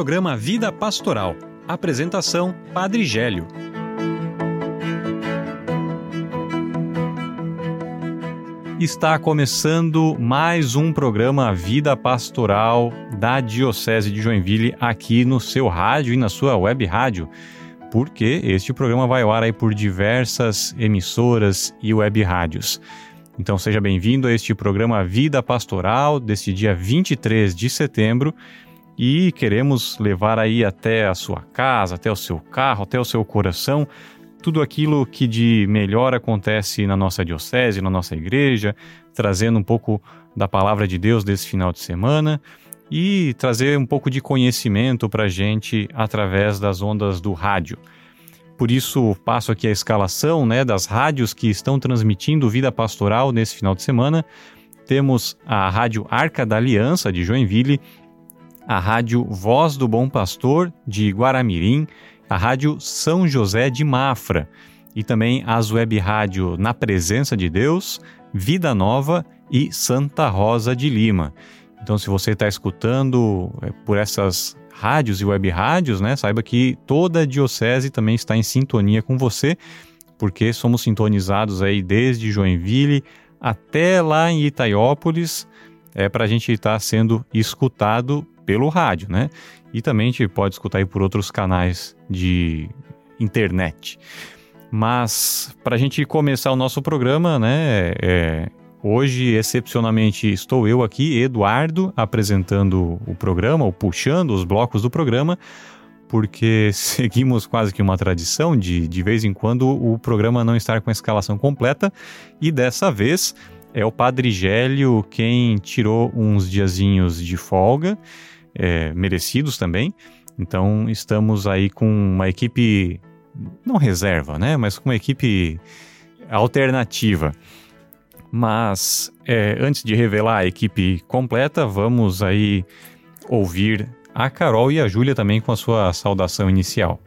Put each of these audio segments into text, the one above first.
programa Vida Pastoral. Apresentação: Padre Gélio. Está começando mais um programa Vida Pastoral da Diocese de Joinville aqui no seu rádio e na sua web rádio, porque este programa vai ao ar aí por diversas emissoras e web rádios. Então seja bem-vindo a este programa Vida Pastoral deste dia 23 de setembro e queremos levar aí até a sua casa, até o seu carro, até o seu coração tudo aquilo que de melhor acontece na nossa diocese, na nossa igreja, trazendo um pouco da palavra de Deus desse final de semana e trazer um pouco de conhecimento para a gente através das ondas do rádio. Por isso, passo aqui a escalação né, das rádios que estão transmitindo vida pastoral nesse final de semana. Temos a Rádio Arca da Aliança de Joinville, a Rádio Voz do Bom Pastor de Guaramirim, a Rádio São José de Mafra e também as web rádio Na Presença de Deus, Vida Nova e Santa Rosa de Lima. Então, se você está escutando é, por essas rádios e web rádios, né, saiba que toda a diocese também está em sintonia com você, porque somos sintonizados aí desde Joinville até lá em Itaiópolis, é para a gente estar tá sendo escutado pelo rádio, né? E também a gente pode escutar aí por outros canais de internet. Mas para a gente começar o nosso programa, né? É, hoje, excepcionalmente, estou eu aqui, Eduardo, apresentando o programa, ou puxando os blocos do programa, porque seguimos quase que uma tradição de, de vez em quando, o programa não estar com a escalação completa, e dessa vez é o Padre Gélio quem tirou uns diazinhos de folga é, merecidos também. Então estamos aí com uma equipe, não reserva, né? Mas com uma equipe alternativa. Mas é, antes de revelar a equipe completa, vamos aí ouvir a Carol e a Júlia também com a sua saudação inicial.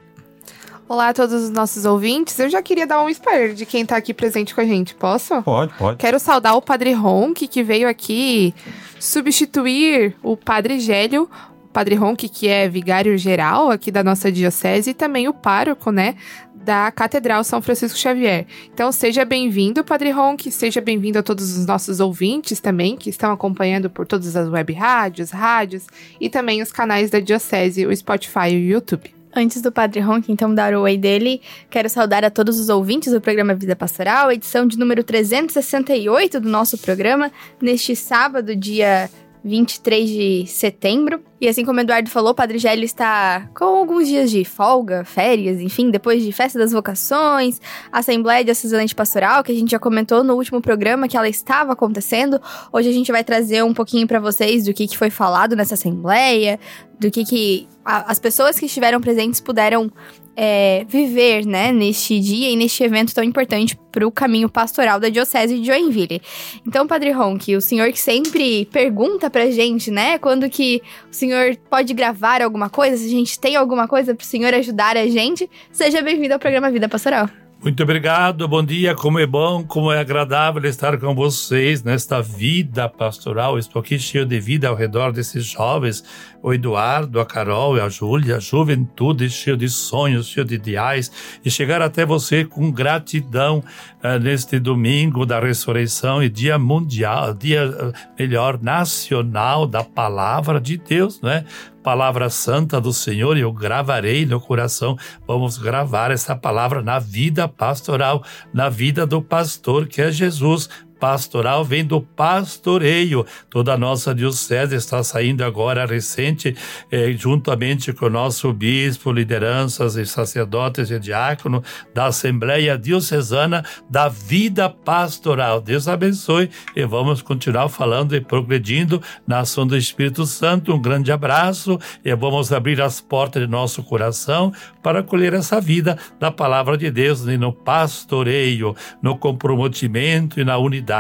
Olá a todos os nossos ouvintes. Eu já queria dar um spoiler de quem está aqui presente com a gente. Posso? Pode, pode. Quero saudar o Padre Ronk, que veio aqui substituir o Padre Gélio. O Padre Ronk, que é vigário geral aqui da nossa diocese, e também o pároco, né? Da Catedral São Francisco Xavier. Então, seja bem-vindo, Padre Ronk, seja bem-vindo a todos os nossos ouvintes também, que estão acompanhando por todas as web rádios, rádios e também os canais da Diocese, o Spotify e o YouTube. Antes do Padre Ronk, então, dar o oi dele, quero saudar a todos os ouvintes do programa Vida Pastoral, edição de número 368 do nosso programa, neste sábado, dia 23 de setembro. E assim como o Eduardo falou, o Padre Gélio está com alguns dias de folga, férias, enfim, depois de Festa das Vocações, Assembleia de Assessorante Pastoral, que a gente já comentou no último programa que ela estava acontecendo. Hoje a gente vai trazer um pouquinho para vocês do que, que foi falado nessa Assembleia, do que, que a, as pessoas que estiveram presentes puderam é, viver, né, neste dia e neste evento tão importante para o caminho pastoral da Diocese de Joinville. Então, Padre Ronque, o senhor que sempre pergunta pra gente, né, quando que o senhor pode gravar alguma coisa, se a gente tem alguma coisa para o senhor ajudar a gente, seja bem-vindo ao programa Vida Pastoral. Muito obrigado, bom dia, como é bom, como é agradável estar com vocês nesta vida pastoral. Estou aqui cheio de vida ao redor desses jovens, o Eduardo, a Carol, a Júlia, a juventude cheio de sonhos, cheio de ideais, e chegar até você com gratidão uh, neste domingo da ressurreição e dia mundial, dia uh, melhor nacional da palavra de Deus, né? Palavra santa do Senhor, eu gravarei no coração. Vamos gravar essa palavra na vida pastoral, na vida do pastor que é Jesus, pastoral vem do pastoreio. Toda a nossa diocese está saindo agora recente, eh, juntamente com o nosso bispo, lideranças e sacerdotes e diácono da Assembleia Diocesana da Vida Pastoral. Deus abençoe e vamos continuar falando e progredindo na ação do Espírito Santo. Um grande abraço e vamos abrir as portas de nosso coração para acolher essa vida da palavra de Deus no pastoreio, no comprometimento e na unidade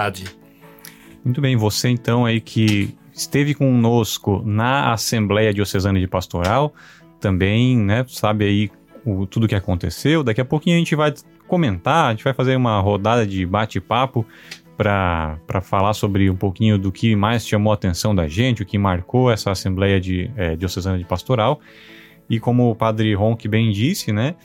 muito bem, você então aí que esteve conosco na Assembleia Diocesana de Pastoral, também, né, sabe aí o, tudo que aconteceu. Daqui a pouquinho a gente vai comentar, a gente vai fazer uma rodada de bate-papo para falar sobre um pouquinho do que mais chamou a atenção da gente, o que marcou essa Assembleia de, é, Diocesana de Pastoral. E como o Padre Ronque bem disse, né,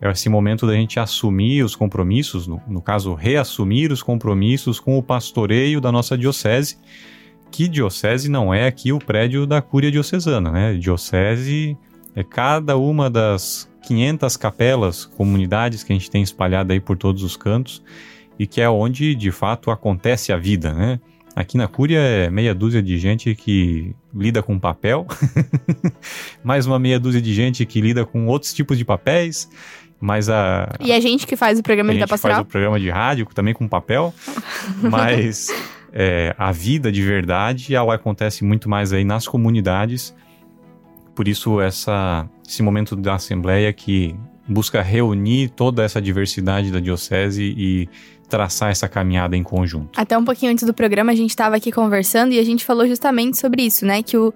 é esse momento da gente assumir os compromissos, no, no caso, reassumir os compromissos com o pastoreio da nossa diocese, que diocese não é aqui o prédio da Cúria Diocesana, né? Diocese é cada uma das 500 capelas, comunidades que a gente tem espalhada aí por todos os cantos e que é onde de fato acontece a vida, né? Aqui na Cúria é meia dúzia de gente que lida com papel, mais uma meia dúzia de gente que lida com outros tipos de papéis, mas a. E a gente que faz o programa de da pastoral. faz o programa de rádio também com papel, mas é, a vida de verdade ela acontece muito mais aí nas comunidades. Por isso essa, esse momento da assembleia que busca reunir toda essa diversidade da diocese e traçar essa caminhada em conjunto. Até um pouquinho antes do programa a gente estava aqui conversando e a gente falou justamente sobre isso, né? Que o,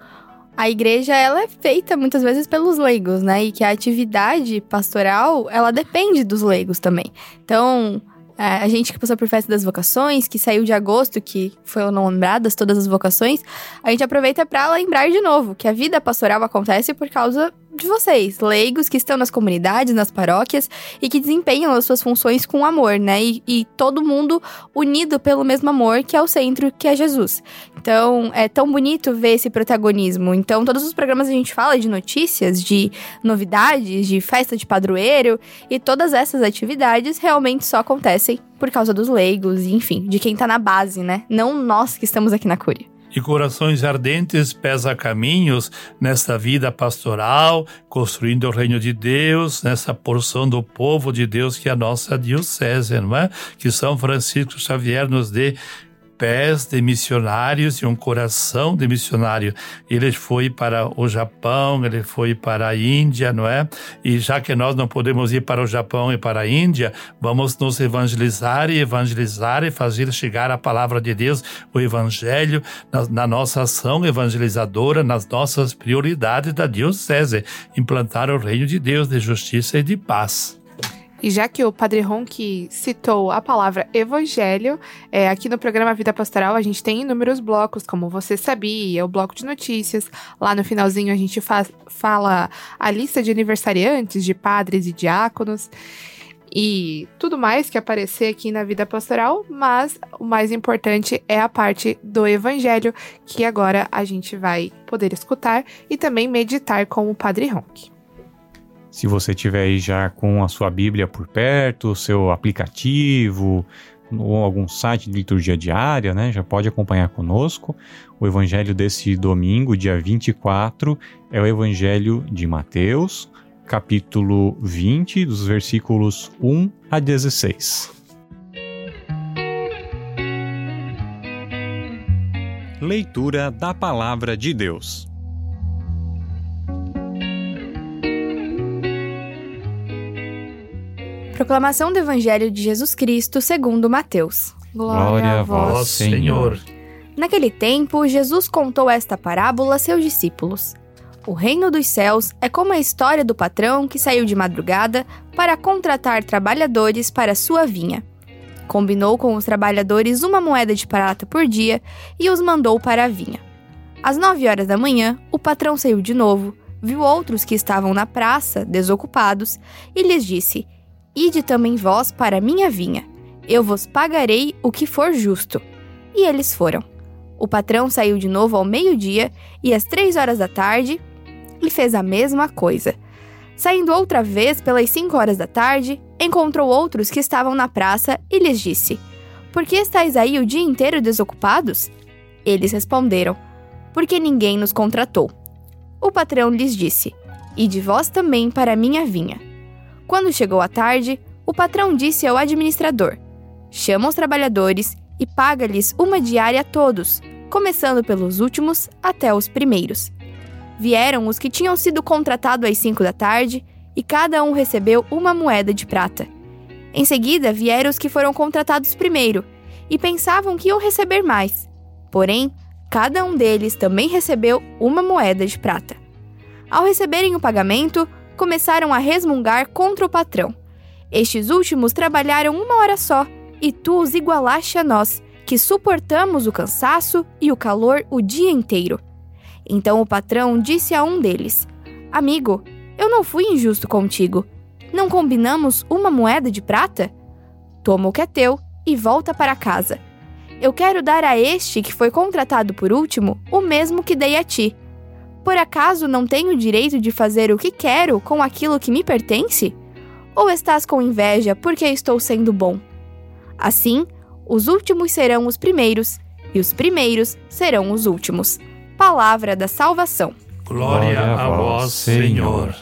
a igreja ela é feita muitas vezes pelos leigos, né? E que a atividade pastoral ela depende dos leigos também. Então é, a gente que passou por festa das vocações, que saiu de agosto, que foram lembradas todas as vocações, a gente aproveita para lembrar de novo que a vida pastoral acontece por causa de vocês, leigos que estão nas comunidades, nas paróquias e que desempenham as suas funções com amor, né? E, e, todo mundo unido pelo mesmo amor que é o centro, que é Jesus. Então, é tão bonito ver esse protagonismo. Então, todos os programas a gente fala de notícias, de novidades, de festa de padroeiro e todas essas atividades realmente só acontecem por causa dos leigos, enfim, de quem tá na base, né? Não nós que estamos aqui na Cúria e corações ardentes pesa caminhos nesta vida pastoral, construindo o reino de Deus, nessa porção do povo de Deus que é a nossa diocese, não é? Que São Francisco Xavier nos dê pés de missionários e um coração de missionário. Ele foi para o Japão, ele foi para a Índia, não é? E já que nós não podemos ir para o Japão e para a Índia, vamos nos evangelizar e evangelizar e fazer chegar a palavra de Deus, o Evangelho, na, na nossa ação evangelizadora, nas nossas prioridades da Diocese, implantar o reino de Deus de justiça e de paz. E já que o Padre Ronque citou a palavra evangelho, é, aqui no programa Vida Pastoral a gente tem inúmeros blocos, como você sabia, o bloco de notícias. Lá no finalzinho a gente faz, fala a lista de aniversariantes, de padres e diáconos e tudo mais que aparecer aqui na vida pastoral, mas o mais importante é a parte do evangelho que agora a gente vai poder escutar e também meditar com o Padre Ronque. Se você tiver aí já com a sua Bíblia por perto, seu aplicativo, ou algum site de liturgia diária, né? Já pode acompanhar conosco. O evangelho desse domingo, dia 24, é o evangelho de Mateus, capítulo 20, dos versículos 1 a 16. Leitura da palavra de Deus. Proclamação do Evangelho de Jesus Cristo segundo Mateus. Glória a vós, Senhor. Naquele tempo, Jesus contou esta parábola a seus discípulos. O reino dos céus é como a história do patrão que saiu de madrugada para contratar trabalhadores para sua vinha. Combinou com os trabalhadores uma moeda de prata por dia e os mandou para a vinha. Às nove horas da manhã, o patrão saiu de novo, viu outros que estavam na praça, desocupados, e lhes disse: Ide também vós para minha vinha, eu vos pagarei o que for justo. E eles foram. O patrão saiu de novo ao meio-dia e às três horas da tarde e fez a mesma coisa. Saindo outra vez pelas cinco horas da tarde, encontrou outros que estavam na praça e lhes disse: Por que estáis aí o dia inteiro desocupados? Eles responderam: Porque ninguém nos contratou. O patrão lhes disse: E de vós também para minha vinha. Quando chegou a tarde, o patrão disse ao administrador: Chama os trabalhadores e paga-lhes uma diária a todos, começando pelos últimos até os primeiros. Vieram os que tinham sido contratados às cinco da tarde e cada um recebeu uma moeda de prata. Em seguida vieram os que foram contratados primeiro e pensavam que iam receber mais. Porém, cada um deles também recebeu uma moeda de prata. Ao receberem o pagamento, começaram a resmungar contra o patrão. Estes últimos trabalharam uma hora só, e tu os igualaste a nós, que suportamos o cansaço e o calor o dia inteiro. Então o patrão disse a um deles: Amigo, eu não fui injusto contigo. Não combinamos uma moeda de prata? Toma o que é teu e volta para casa. Eu quero dar a este que foi contratado por último o mesmo que dei a ti. Por acaso não tenho o direito de fazer o que quero com aquilo que me pertence? Ou estás com inveja porque estou sendo bom? Assim, os últimos serão os primeiros, e os primeiros serão os últimos. Palavra da salvação. Glória, a vós, Senhor.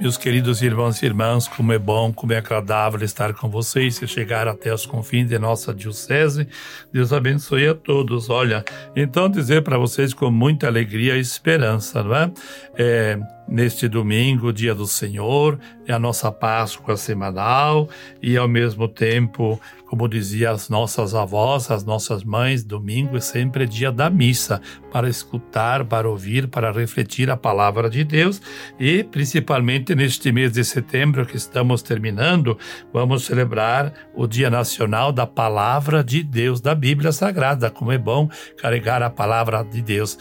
Meus queridos irmãos e irmãs, como é bom, como é agradável estar com vocês e chegar até os confins de nossa diocese. Deus abençoe a todos. Olha, então dizer para vocês com muita alegria e esperança, não é? é neste domingo, dia do Senhor, é a nossa Páscoa semanal e ao mesmo tempo, como diziam as nossas avós, as nossas mães, domingo é sempre dia da missa, para escutar, para ouvir, para refletir a palavra de Deus e principalmente neste mês de setembro que estamos terminando, vamos celebrar o Dia Nacional da Palavra de Deus, da Bíblia Sagrada. Como é bom carregar a palavra de Deus.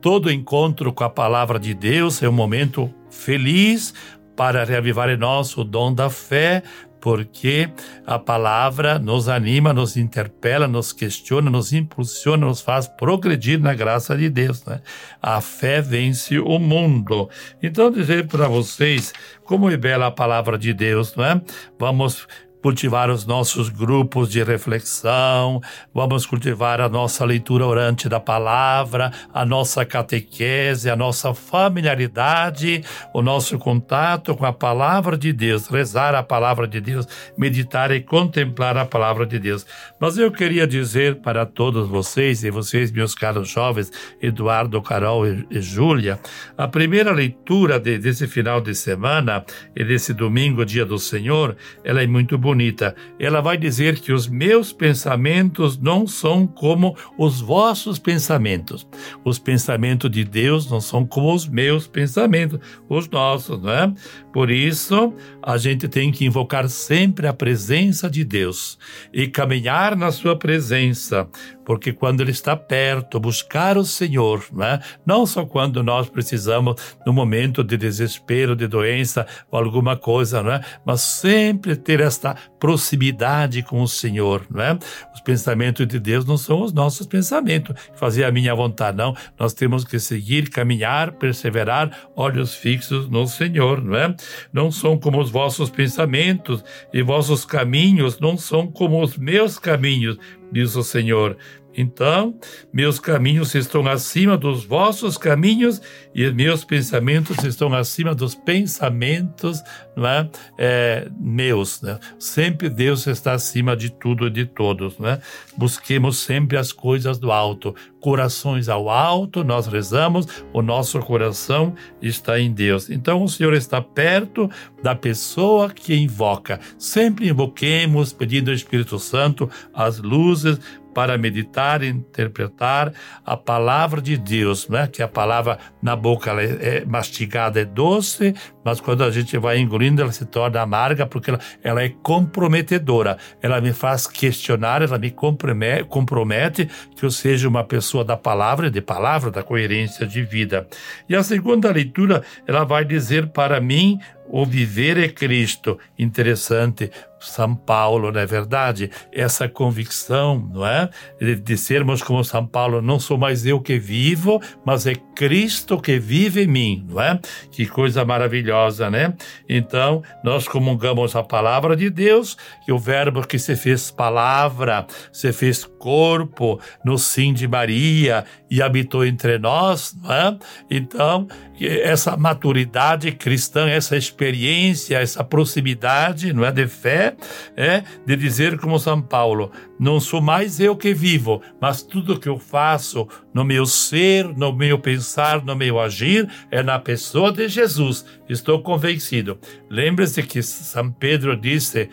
Todo encontro com a palavra de Deus é um momento momento feliz para reavivar em nós o dom da fé, porque a palavra nos anima, nos interpela, nos questiona, nos impulsiona, nos faz progredir na graça de Deus. Né? A fé vence o mundo. Então, dizer para vocês como é bela a palavra de Deus, não é? Vamos cultivar os nossos grupos de reflexão, vamos cultivar a nossa leitura orante da palavra, a nossa catequese, a nossa familiaridade, o nosso contato com a palavra de Deus, rezar a palavra de Deus, meditar e contemplar a palavra de Deus. Mas eu queria dizer para todos vocês, e vocês, meus caros jovens, Eduardo, Carol e, e Júlia, a primeira leitura de, desse final de semana e desse domingo, dia do Senhor, ela é muito bonita bonita. Ela vai dizer que os meus pensamentos não são como os vossos pensamentos. Os pensamentos de Deus não são como os meus pensamentos, os nossos, não é? Por isso, a gente tem que invocar sempre a presença de Deus e caminhar na sua presença, porque quando Ele está perto, buscar o Senhor, né? não só quando nós precisamos, no momento de desespero, de doença ou alguma coisa, né? mas sempre ter esta proximidade com o Senhor. Né? Os pensamentos de Deus não são os nossos pensamentos, fazer a minha vontade, não. Nós temos que seguir, caminhar, perseverar, olhos fixos no Senhor. Não, é? não são como os vossos pensamentos e vossos caminhos não são como os meus caminhos, diz o Senhor. Então, meus caminhos estão acima dos vossos caminhos e meus pensamentos estão acima dos pensamentos não é? É, meus. Né? Sempre Deus está acima de tudo e de todos. Né? Busquemos sempre as coisas do alto. Corações ao alto, nós rezamos, o nosso coração está em Deus. Então, o Senhor está perto da pessoa que invoca. Sempre invoquemos, pedindo ao Espírito Santo as luzes, para meditar e interpretar a palavra de Deus, né? que a palavra na boca ela é, é mastigada, é doce, mas quando a gente vai engolindo, ela se torna amarga porque ela, ela é comprometedora. Ela me faz questionar, ela me compromete, compromete que eu seja uma pessoa da palavra, de palavra, da coerência de vida. E a segunda leitura, ela vai dizer para mim o viver é Cristo. Interessante, São Paulo, não é verdade? Essa convicção, não é? De, de, sermos como São Paulo, não sou mais eu que vivo, mas é Cristo que vive em mim, não é? Que coisa maravilhosa, né? Então, nós comungamos a palavra de Deus, que o verbo que se fez palavra, se fez corpo no sim de Maria e habitou entre nós, não é? Então, essa maturidade cristã, essa experiência, essa proximidade, não é, de fé, é de dizer como São Paulo, não sou mais eu que vivo, mas tudo que eu faço no meu ser, no meu pensar, no meu agir, é na pessoa de Jesus. Estou convencido. Lembre-se que São Pedro disse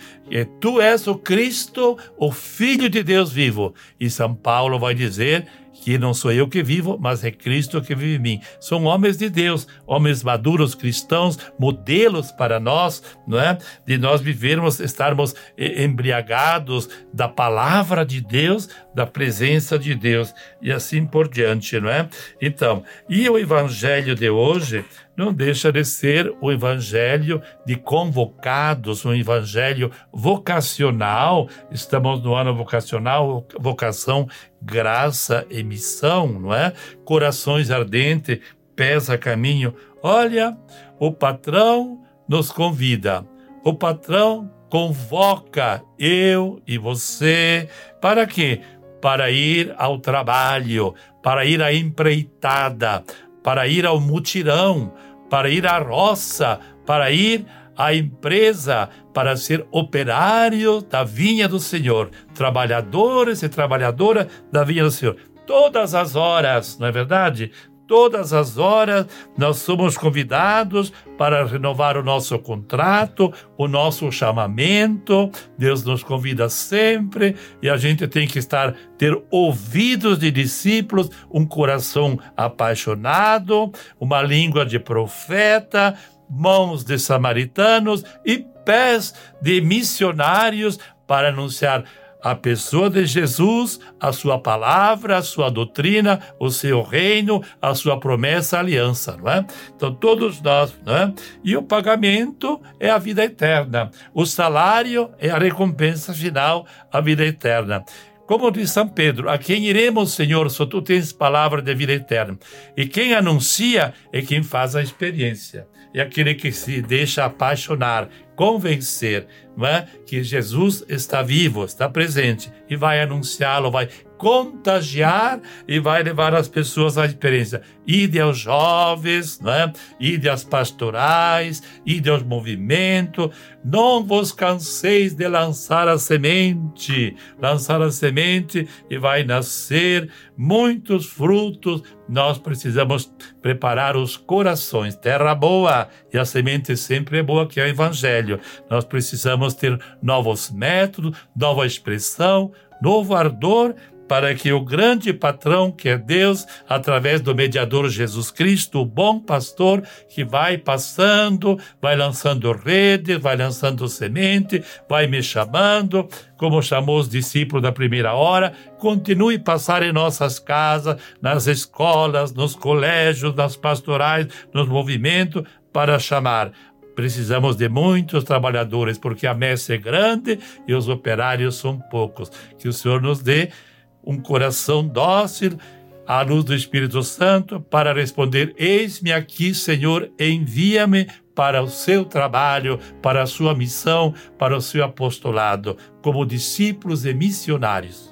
tu és o Cristo, o Filho de Deus vivo. E São Paulo vai dizer que não sou eu que vivo, mas é Cristo que vive em mim. São homens de Deus, homens maduros, cristãos, modelos para nós, não é? De nós vivermos, estarmos embriagados da palavra de Deus, da presença de Deus e assim por diante, não é? Então, e o evangelho de hoje não deixa de ser o evangelho de convocados, um evangelho vocacional. Estamos no ano vocacional, vocação, graça e missão, não é? Corações ardentes, pés a caminho. Olha, o patrão nos convida. O patrão convoca eu e você para quê? Para ir ao trabalho, para ir à empreitada, para ir ao mutirão, para ir à roça, para ir à empresa, para ser operário da vinha do Senhor, trabalhadores e trabalhadora da vinha do Senhor. Todas as horas, não é verdade? todas as horas nós somos convidados para renovar o nosso contrato, o nosso chamamento. Deus nos convida sempre e a gente tem que estar ter ouvidos de discípulos, um coração apaixonado, uma língua de profeta, mãos de samaritanos e pés de missionários para anunciar a pessoa de Jesus, a sua palavra, a sua doutrina, o seu reino, a sua promessa, a aliança, não é? Então todos nós, não é? E o pagamento é a vida eterna. O salário é a recompensa final, a vida eterna. Como diz São Pedro, a quem iremos, Senhor, só tu tens palavra de vida eterna. E quem anuncia é quem faz a experiência. É aquele que se deixa apaixonar, convencer, é? que Jesus está vivo, está presente e vai anunciá-lo, vai contagiar e vai levar as pessoas à experiência. Ide aos jovens, né? ide às pastorais, ide aos movimentos. Não vos canseis de lançar a semente. Lançar a semente e vai nascer muitos frutos. Nós precisamos preparar os corações. Terra boa, e a semente sempre é boa, que é o Evangelho. Nós precisamos ter novos métodos, nova expressão, novo ardor para que o grande patrão, que é Deus, através do mediador Jesus Cristo, o bom pastor, que vai passando, vai lançando rede, vai lançando semente, vai me chamando, como chamou os discípulos da primeira hora, continue a passar em nossas casas, nas escolas, nos colégios, nas pastorais, nos movimentos, para chamar Precisamos de muitos trabalhadores, porque a messe é grande e os operários são poucos. Que o Senhor nos dê um coração dócil à luz do Espírito Santo para responder: Eis-me aqui, Senhor, envia-me para o seu trabalho, para a sua missão, para o seu apostolado, como discípulos e missionários.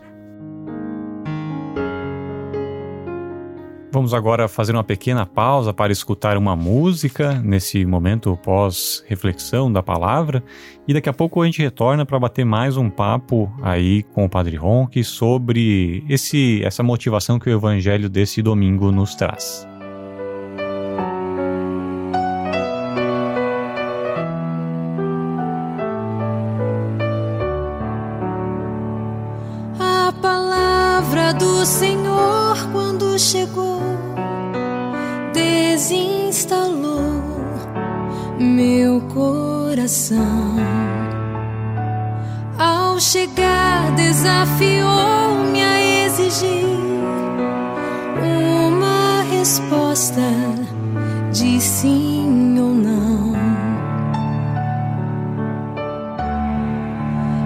Vamos agora fazer uma pequena pausa para escutar uma música nesse momento pós-reflexão da palavra e daqui a pouco a gente retorna para bater mais um papo aí com o Padre Ronque sobre esse, essa motivação que o evangelho desse domingo nos traz. A palavra do Senhor quando chegou meu coração. Ao chegar, desafiou-me a exigir uma resposta de sim ou não.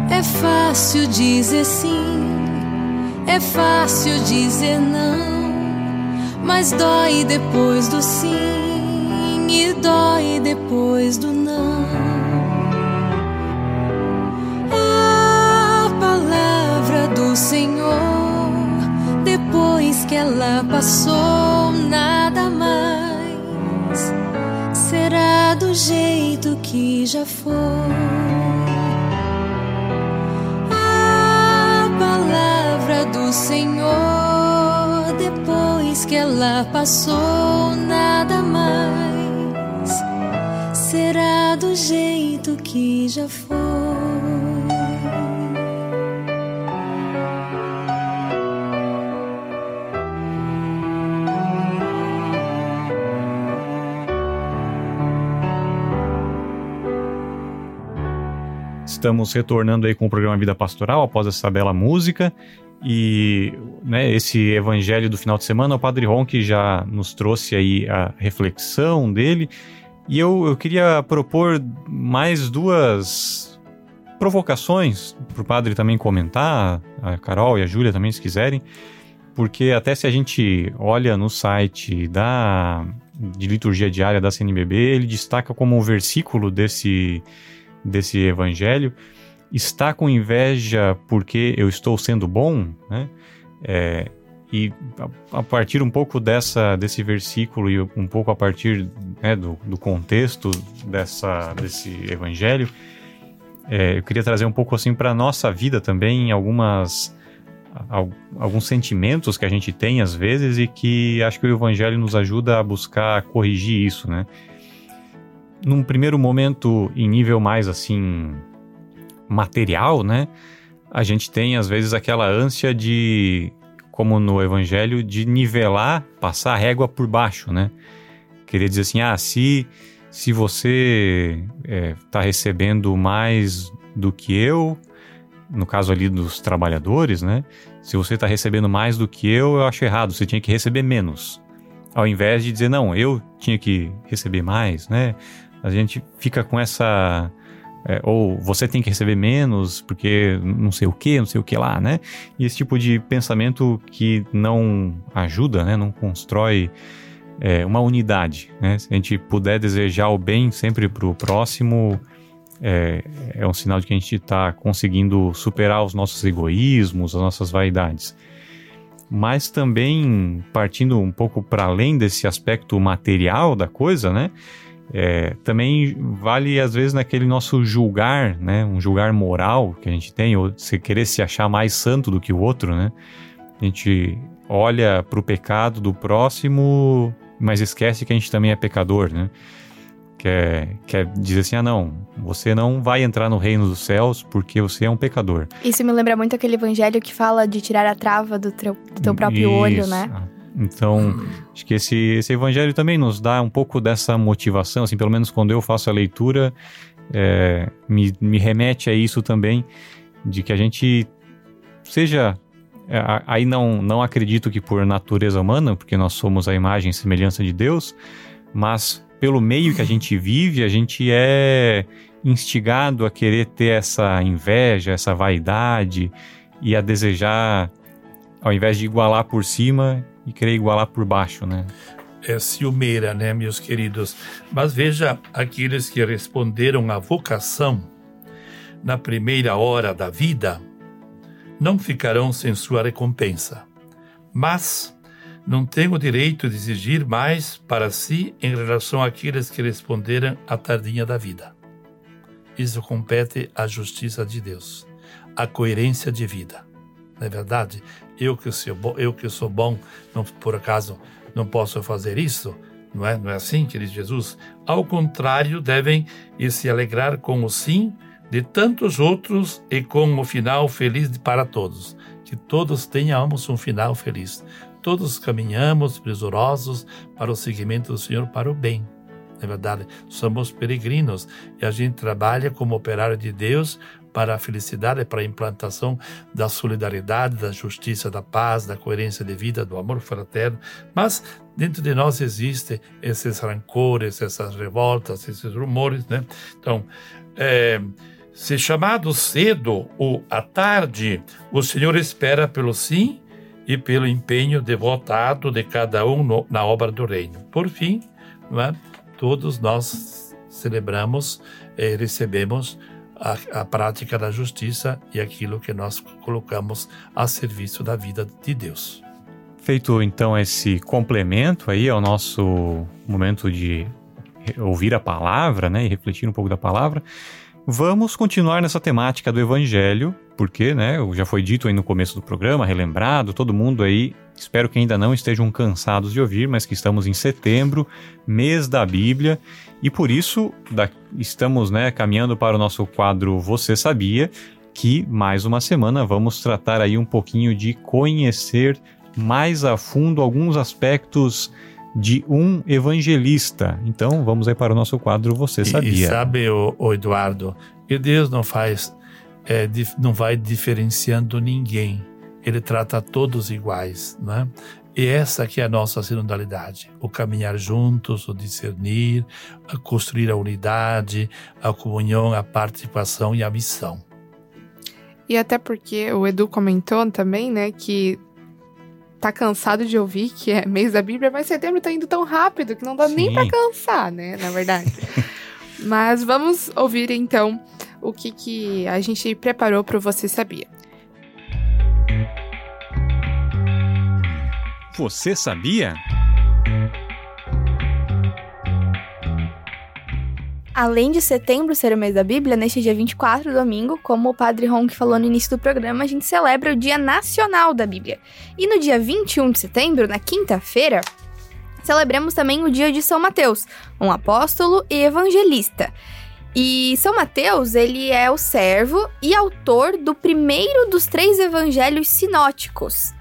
É fácil dizer sim, é fácil dizer não mas dói depois do sim e dói depois do não. A palavra do Senhor, depois que ela passou, nada mais será do jeito que já foi. A palavra do Senhor que ela passou, nada mais será do jeito que já foi. Estamos retornando aí com o programa Vida Pastoral após essa bela música e né, esse evangelho do final de semana, o Padre Ron que já nos trouxe aí a reflexão dele e eu, eu queria propor mais duas provocações para o padre também comentar, a Carol e a Júlia também, se quiserem, porque até se a gente olha no site da de liturgia diária da CNBB, ele destaca como um versículo desse, desse evangelho está com inveja porque eu estou sendo bom, né? É, e a, partir um pouco dessa, desse versículo e um pouco a partir né, do, do, contexto dessa, desse evangelho, é, eu queria trazer um pouco assim para a nossa vida também algumas alguns sentimentos que a gente tem às vezes e que acho que o evangelho nos ajuda a buscar corrigir isso, né? Num primeiro momento, em nível mais assim material, né? A gente tem às vezes aquela ânsia de, como no evangelho, de nivelar, passar a régua por baixo, né? Querer dizer assim, ah, se se você está é, tá recebendo mais do que eu, no caso ali dos trabalhadores, né? Se você está recebendo mais do que eu, eu acho errado, você tinha que receber menos. Ao invés de dizer, não, eu tinha que receber mais, né? A gente fica com essa. É, ou você tem que receber menos porque não sei o que, não sei o que lá, né? E esse tipo de pensamento que não ajuda, né? Não constrói é, uma unidade, né? Se a gente puder desejar o bem sempre para o próximo, é, é um sinal de que a gente está conseguindo superar os nossos egoísmos, as nossas vaidades. Mas também, partindo um pouco para além desse aspecto material da coisa, né? É, também vale às vezes naquele nosso julgar, né? Um julgar moral que a gente tem, ou você querer se achar mais santo do que o outro, né? A gente olha para o pecado do próximo, mas esquece que a gente também é pecador, né? quer, quer dizer assim: ah, não, você não vai entrar no reino dos céus porque você é um pecador. Isso me lembra muito aquele evangelho que fala de tirar a trava do teu, do teu próprio Isso. olho, né? Então, acho que esse, esse evangelho também nos dá um pouco dessa motivação, assim, pelo menos quando eu faço a leitura, é, me, me remete a isso também, de que a gente seja é, aí não, não acredito que por natureza humana, porque nós somos a imagem e semelhança de Deus, mas pelo meio que a gente vive, a gente é instigado a querer ter essa inveja, essa vaidade e a desejar, ao invés de igualar por cima, e querer igualar por baixo, né? É ciumeira, né, meus queridos? Mas veja, aqueles que responderam à vocação na primeira hora da vida não ficarão sem sua recompensa, mas não tem o direito de exigir mais para si em relação àqueles que responderam à tardinha da vida. Isso compete à justiça de Deus, à coerência de vida. Não é verdade? Eu que sou bom, eu que sou bom, não, por acaso não posso fazer isso? Não é, não é assim, querido Jesus? Ao contrário, devem se alegrar com o sim de tantos outros e com o final feliz para todos. Que todos tenhamos um final feliz todos caminhamos presurosos para o seguimento do Senhor para o bem. Na é verdade, somos peregrinos e a gente trabalha como operário de Deus para a felicidade, para a implantação da solidariedade, da justiça, da paz, da coerência de vida, do amor fraterno. Mas dentro de nós existem esses rancores, essas revoltas, esses rumores, né? Então, é, se chamado cedo ou à tarde, o Senhor espera pelo sim e pelo empenho devotado de cada um no, na obra do reino. Por fim, é? todos nós celebramos e recebemos a, a, prática da justiça e aquilo que nós colocamos a serviço da vida de Deus. Feito então esse complemento aí ao nosso momento de ouvir a palavra, né, e refletir um pouco da palavra, vamos continuar nessa temática do Evangelho porque, né, já foi dito aí no começo do programa, relembrado, todo mundo aí, espero que ainda não estejam cansados de ouvir, mas que estamos em setembro, mês da Bíblia, e por isso da, estamos, né, caminhando para o nosso quadro Você Sabia, que mais uma semana vamos tratar aí um pouquinho de conhecer mais a fundo alguns aspectos de um evangelista. Então, vamos aí para o nosso quadro Você Sabia. E, e sabe, o, o Eduardo, Porque Deus não faz, é, não vai diferenciando ninguém. Ele trata todos iguais, né? E essa que é a nossa sinodalidade, o caminhar juntos, o discernir, a construir a unidade, a comunhão, a participação e a missão. E até porque o Edu comentou também, né, que tá cansado de ouvir que é mês da Bíblia, mas setembro tá indo tão rápido que não dá Sim. nem para cansar, né, na verdade. mas vamos ouvir então o que, que a gente preparou para Você Sabia. Você sabia? Além de setembro ser o mês da Bíblia, neste dia 24, domingo, como o Padre Ronk falou no início do programa, a gente celebra o Dia Nacional da Bíblia. E no dia 21 de setembro, na quinta-feira, celebramos também o dia de São Mateus, um apóstolo e evangelista. E São Mateus, ele é o servo e autor do primeiro dos três evangelhos sinóticos,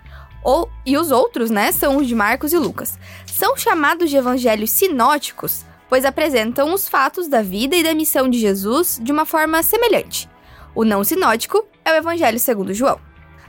ou, e os outros, né, são os de Marcos e Lucas. São chamados de evangelhos sinóticos, pois apresentam os fatos da vida e da missão de Jesus de uma forma semelhante. O não sinótico é o evangelho segundo João.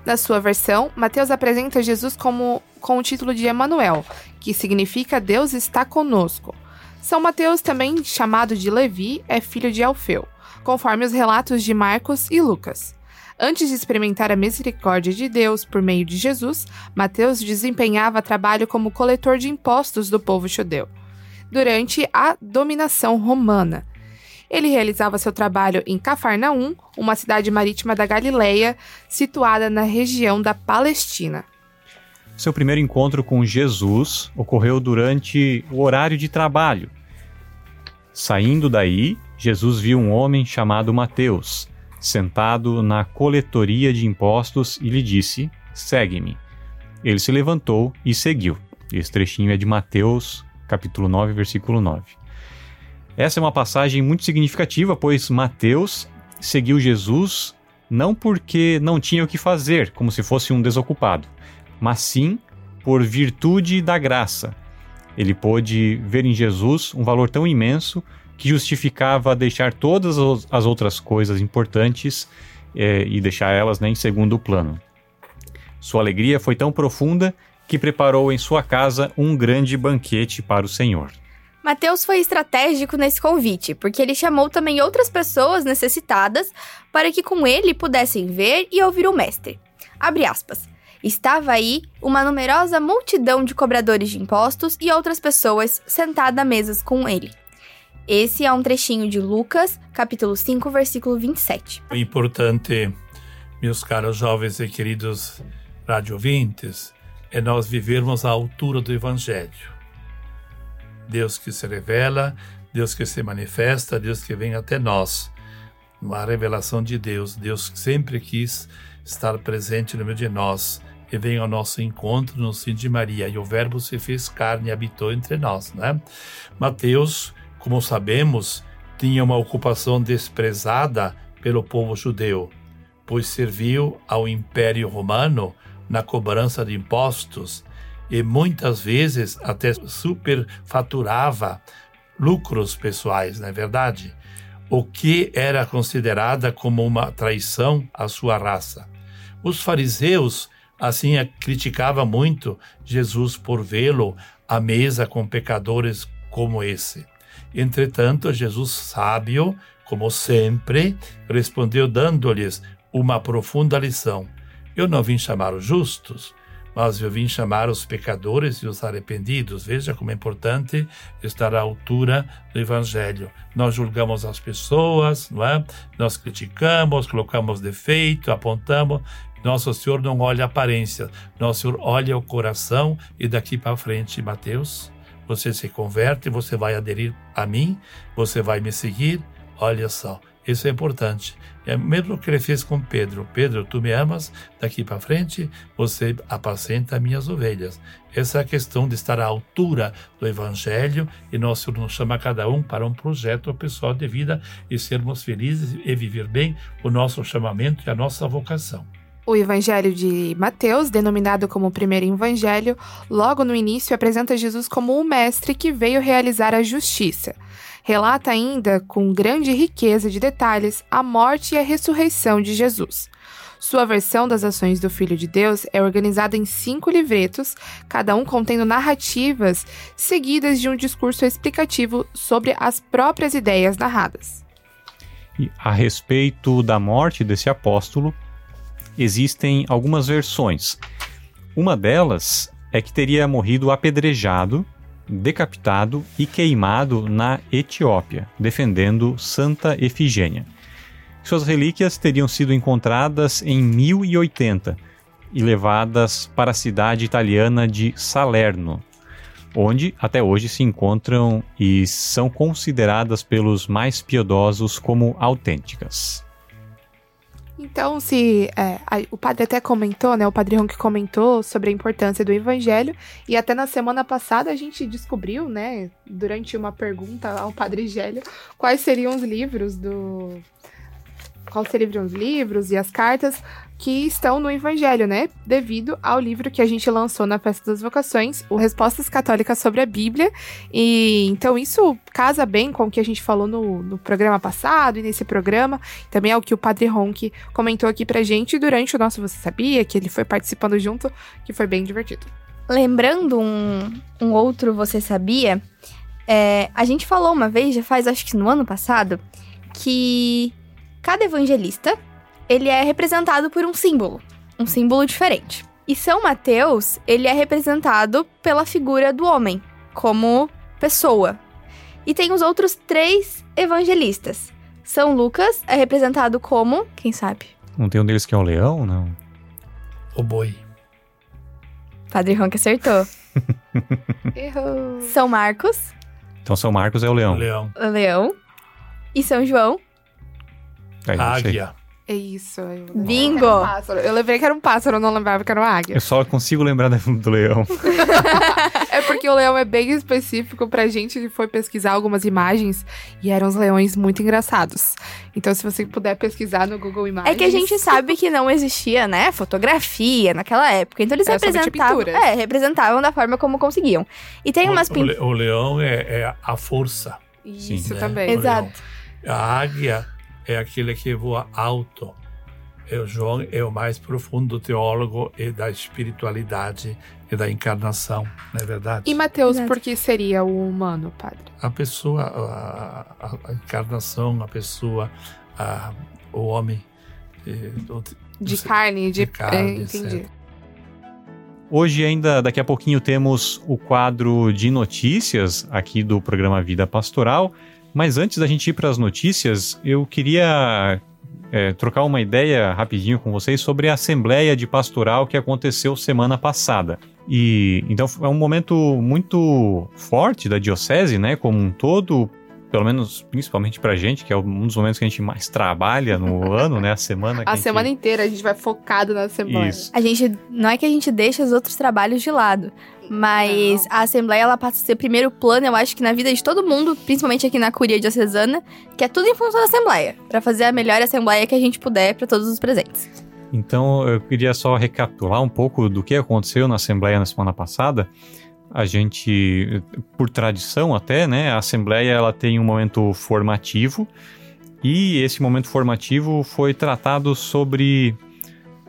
Na sua versão, Mateus apresenta Jesus como com o título de Emanuel, que significa Deus está conosco. São Mateus, também chamado de Levi, é filho de Alfeu, conforme os relatos de Marcos e Lucas. Antes de experimentar a misericórdia de Deus por meio de Jesus, Mateus desempenhava trabalho como coletor de impostos do povo judeu, durante a dominação romana. Ele realizava seu trabalho em Cafarnaum, uma cidade marítima da Galileia, situada na região da Palestina. Seu primeiro encontro com Jesus ocorreu durante o horário de trabalho. Saindo daí, Jesus viu um homem chamado Mateus, sentado na coletoria de impostos e lhe disse: Segue-me. Ele se levantou e seguiu. Esse trechinho é de Mateus, capítulo 9, versículo 9. Essa é uma passagem muito significativa, pois Mateus seguiu Jesus não porque não tinha o que fazer, como se fosse um desocupado, mas sim por virtude da graça. Ele pôde ver em Jesus um valor tão imenso que justificava deixar todas as outras coisas importantes é, e deixar elas né, em segundo plano. Sua alegria foi tão profunda que preparou em sua casa um grande banquete para o Senhor. Mateus foi estratégico nesse convite, porque ele chamou também outras pessoas necessitadas para que com ele pudessem ver e ouvir o mestre. Abre aspas. Estava aí uma numerosa multidão de cobradores de impostos e outras pessoas sentadas à mesas com ele. Esse é um trechinho de Lucas, capítulo 5, versículo 27. O importante, meus caros jovens e queridos radiovintes, é nós vivermos à altura do Evangelho. Deus que se revela, Deus que se manifesta, Deus que vem até nós. Uma revelação de Deus. Deus sempre quis estar presente no meio de nós e vem ao nosso encontro no sim de Maria. E o Verbo se fez carne e habitou entre nós, né? Mateus como sabemos, tinha uma ocupação desprezada pelo povo judeu, pois serviu ao Império Romano na cobrança de impostos e muitas vezes até superfaturava lucros pessoais, não é verdade? O que era considerada como uma traição à sua raça. Os fariseus assim criticavam muito Jesus por vê-lo à mesa com pecadores como esse. Entretanto, Jesus, sábio, como sempre, respondeu dando-lhes uma profunda lição. Eu não vim chamar os justos, mas eu vim chamar os pecadores e os arrependidos. Veja como é importante estar à altura do Evangelho. Nós julgamos as pessoas, não é? Nós criticamos, colocamos defeito, apontamos. Nosso Senhor não olha a aparência, nosso Senhor olha o coração e daqui para frente, Mateus você se converte, você vai aderir a mim, você vai me seguir. Olha só, isso é importante. É mesmo que ele fez com Pedro. Pedro, tu me amas? Daqui para frente, você apacenta minhas ovelhas. Essa é a questão de estar à altura do Evangelho e nós Senhor nos chama cada um para um projeto pessoal de vida e sermos felizes e viver bem o nosso chamamento e a nossa vocação. O Evangelho de Mateus, denominado como o primeiro Evangelho, logo no início apresenta Jesus como o mestre que veio realizar a justiça. relata ainda, com grande riqueza de detalhes, a morte e a ressurreição de Jesus. Sua versão das ações do Filho de Deus é organizada em cinco livretos, cada um contendo narrativas seguidas de um discurso explicativo sobre as próprias ideias narradas. E a respeito da morte desse apóstolo, existem algumas versões. Uma delas é que teria morrido apedrejado, decapitado e queimado na Etiópia, defendendo Santa Efigênia. Suas relíquias teriam sido encontradas em 1080 e levadas para a cidade italiana de Salerno, onde até hoje se encontram e são consideradas pelos mais piedosos como autênticas. Então, se é, a, o padre até comentou, né? O padre Ronque comentou sobre a importância do evangelho. E até na semana passada a gente descobriu, né? Durante uma pergunta ao padre Gélio, quais seriam os livros do. Quais seriam os livros e as cartas que estão no Evangelho, né? Devido ao livro que a gente lançou na Festa das Vocações, o Respostas Católicas sobre a Bíblia. E então isso casa bem com o que a gente falou no, no programa passado e nesse programa. Também é o que o Padre Ronque comentou aqui pra gente durante o nosso Você Sabia, que ele foi participando junto, que foi bem divertido. Lembrando um, um outro Você Sabia, é, a gente falou uma vez, já faz acho que no ano passado, que cada evangelista ele é representado por um símbolo, um símbolo diferente. E São Mateus, ele é representado pela figura do homem, como pessoa. E tem os outros três evangelistas. São Lucas é representado como, quem sabe? Não tem um deles que é o leão, não? O boi. Padre Ronque acertou. Errou! São Marcos, Então São Marcos é o O leão. leão. o leão. E São João, É, sei. Águia. É isso. Eu Bingo! Eu, pássaro. eu lembrei que era um pássaro, eu não lembrava que era uma águia. Eu só consigo lembrar do leão. É porque o leão é bem específico pra gente que foi pesquisar algumas imagens e eram uns leões muito engraçados. Então, se você puder pesquisar no Google Imagens. É que a gente sabe que não existia, né, fotografia naquela época. Então eles Era representavam, é, representavam da forma como conseguiam. E tem umas o, o, pinturas. o leão é, é a força. Isso Sim. né? também. Exato. A águia é aquele que voa alto. E o João é o mais profundo teólogo e da espiritualidade e da encarnação, não é verdade? E Mateus, por que seria o humano, padre? A pessoa, a, a- a encarnação, a pessoa, a- o homem. o- De Você- carne, de. de carne, é, entendi. etc. Hoje ainda, daqui a pouquinho, temos o quadro de notícias aqui do programa Vida Pastoral. Mas antes da gente ir para as notícias, eu queria é, trocar uma ideia rapidinho com vocês sobre a Assembleia de Pastoral que aconteceu semana passada. E então é um momento muito forte da diocese, né, como um todo, pelo menos principalmente pra gente, que é um dos momentos que a gente mais trabalha no ano, né, a semana que A gente- semana inteira a gente vai focado na semana. Isso. A gente não é que a gente deixa os outros trabalhos de lado, mas a assembleia ela passa a ser primeiro plano, eu acho que na vida de todo mundo, principalmente aqui na curia diocesana, que é tudo em função da assembleia, Pra fazer a melhor assembleia que a gente puder pra todos os presentes. Então, eu queria só recapitular um pouco do que aconteceu na Assembleia na semana passada. A gente, por tradição até, né, a Assembleia ela tem um momento formativo e esse momento formativo foi tratado sobre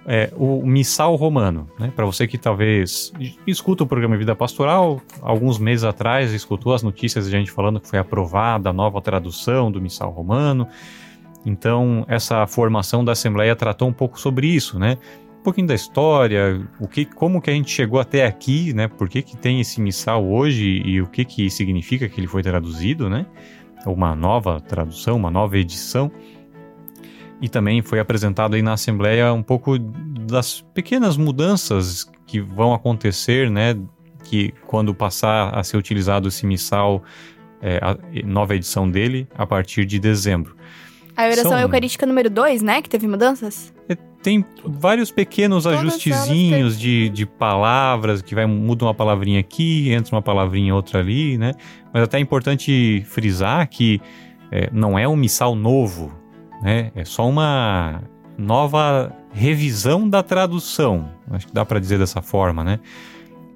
é, o missal romano. Né? Para você que talvez escuta o programa Vida Pastoral, alguns meses atrás escutou as notícias de gente falando que foi aprovada a nova tradução do missal romano. Então, essa formação da Assembleia tratou um pouco sobre isso, né? Um pouquinho da história, o que, como que a gente chegou até aqui, né? Por que, que tem esse missal hoje e o que, que significa que ele foi traduzido, né? Uma nova tradução, uma nova edição. E também foi apresentado aí na Assembleia um pouco das pequenas mudanças que vão acontecer, né? Que quando passar a ser utilizado esse missal, é, a nova edição dele, a partir de dezembro. A oração São- eucarística número 2, né, que teve mudanças? Tem vários pequenos Todas ajustezinhos de, de palavras, que vai muda uma palavrinha aqui, entra uma palavrinha outra ali, né? Mas até é importante frisar que é, não é um missal novo, né? É só uma nova revisão da tradução. Acho que dá para dizer dessa forma, né?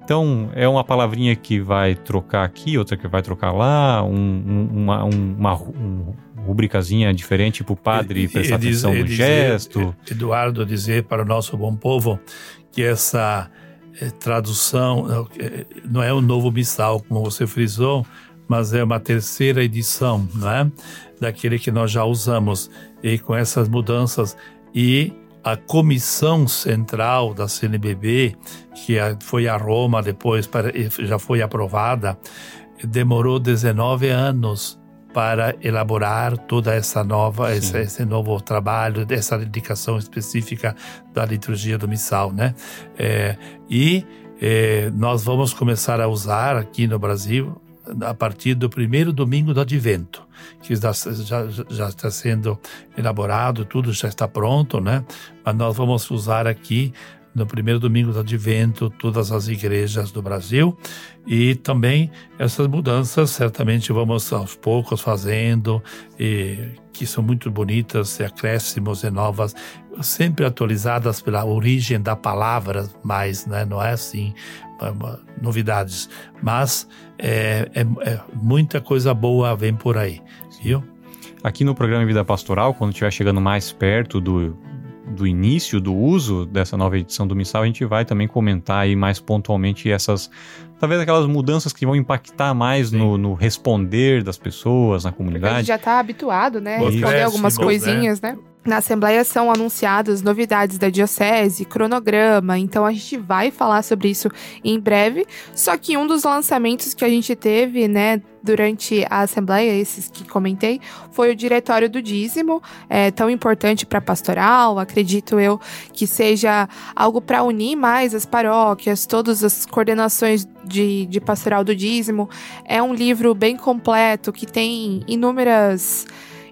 Então, é uma palavrinha que vai trocar aqui, outra que vai trocar lá, um, um, uma, um, uma um, rubricazinha diferente para o padre e, prestar atenção no gesto. Eduardo dizer para o nosso bom povo que essa é, tradução é, não é o novo missal, como você frisou, mas é uma terceira edição, não é? Daquele que nós já usamos. E com essas mudanças e a comissão central da CNBB, que foi a Roma depois, já foi aprovada, demorou 19 anos para elaborar toda essa nova esse, esse, novo trabalho essa dedicação específica da liturgia do missal né é, e é, nós vamos começar a usar aqui no Brasil a partir do primeiro domingo do Advento, que já, já, já, está sendo elaborado, tudo já está pronto, né? Mas nós vamos usar aqui no primeiro domingo do Advento todas as igrejas do Brasil e também essas mudanças certamente vamos aos poucos fazendo e que são muito bonitas, acréscimos e novas, sempre atualizadas pela origem da palavra, mas né, não é assim novidades, mas é, é, é, muita coisa boa vem por aí, viu? Aqui no programa Vida Pastoral, quando estiver chegando mais perto do, do início do uso dessa nova edição do Missal, a gente vai também comentar aí mais pontualmente essas, talvez aquelas mudanças que vão impactar mais no, no, responder das pessoas, na comunidade. a gente já está habituado, né? A responder algumas coisinhas, né? Na Assembleia são anunciadas novidades da Diocese, cronograma, então a gente vai falar sobre isso em breve. Só que um dos lançamentos que a gente teve, né, durante a Assembleia, esses que comentei, foi o Diretório do Dízimo, é, tão importante para pastoral. Acredito eu que seja algo para unir mais as paróquias, todas as coordenações de, de pastoral do dízimo. É um livro bem completo que tem inúmeras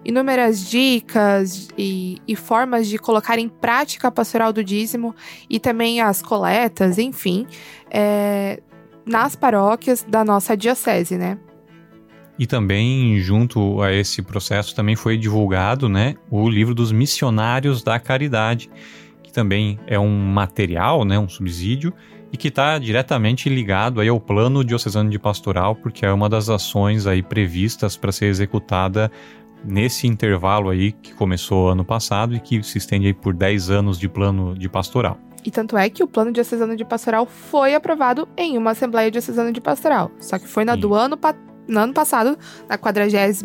inúmeras dicas e, e, formas de colocar em prática a pastoral do dízimo e também as coletas, enfim, é, nas paróquias da nossa diocese, né? E também, junto a esse processo, também foi divulgado né, o livro dos Missionários da Caridade, que também é um material, né, um subsídio, e que está diretamente ligado aí ao plano diocesano de pastoral, porque é uma das ações aí previstas para ser executada nesse intervalo aí que começou ano passado e que se estende aí por 10 anos de plano de pastoral. E tanto é que o plano diocesano de pastoral foi aprovado em uma Assembleia Diocesana de Pastoral. Só que foi na Sim. do ano no ano passado, na 46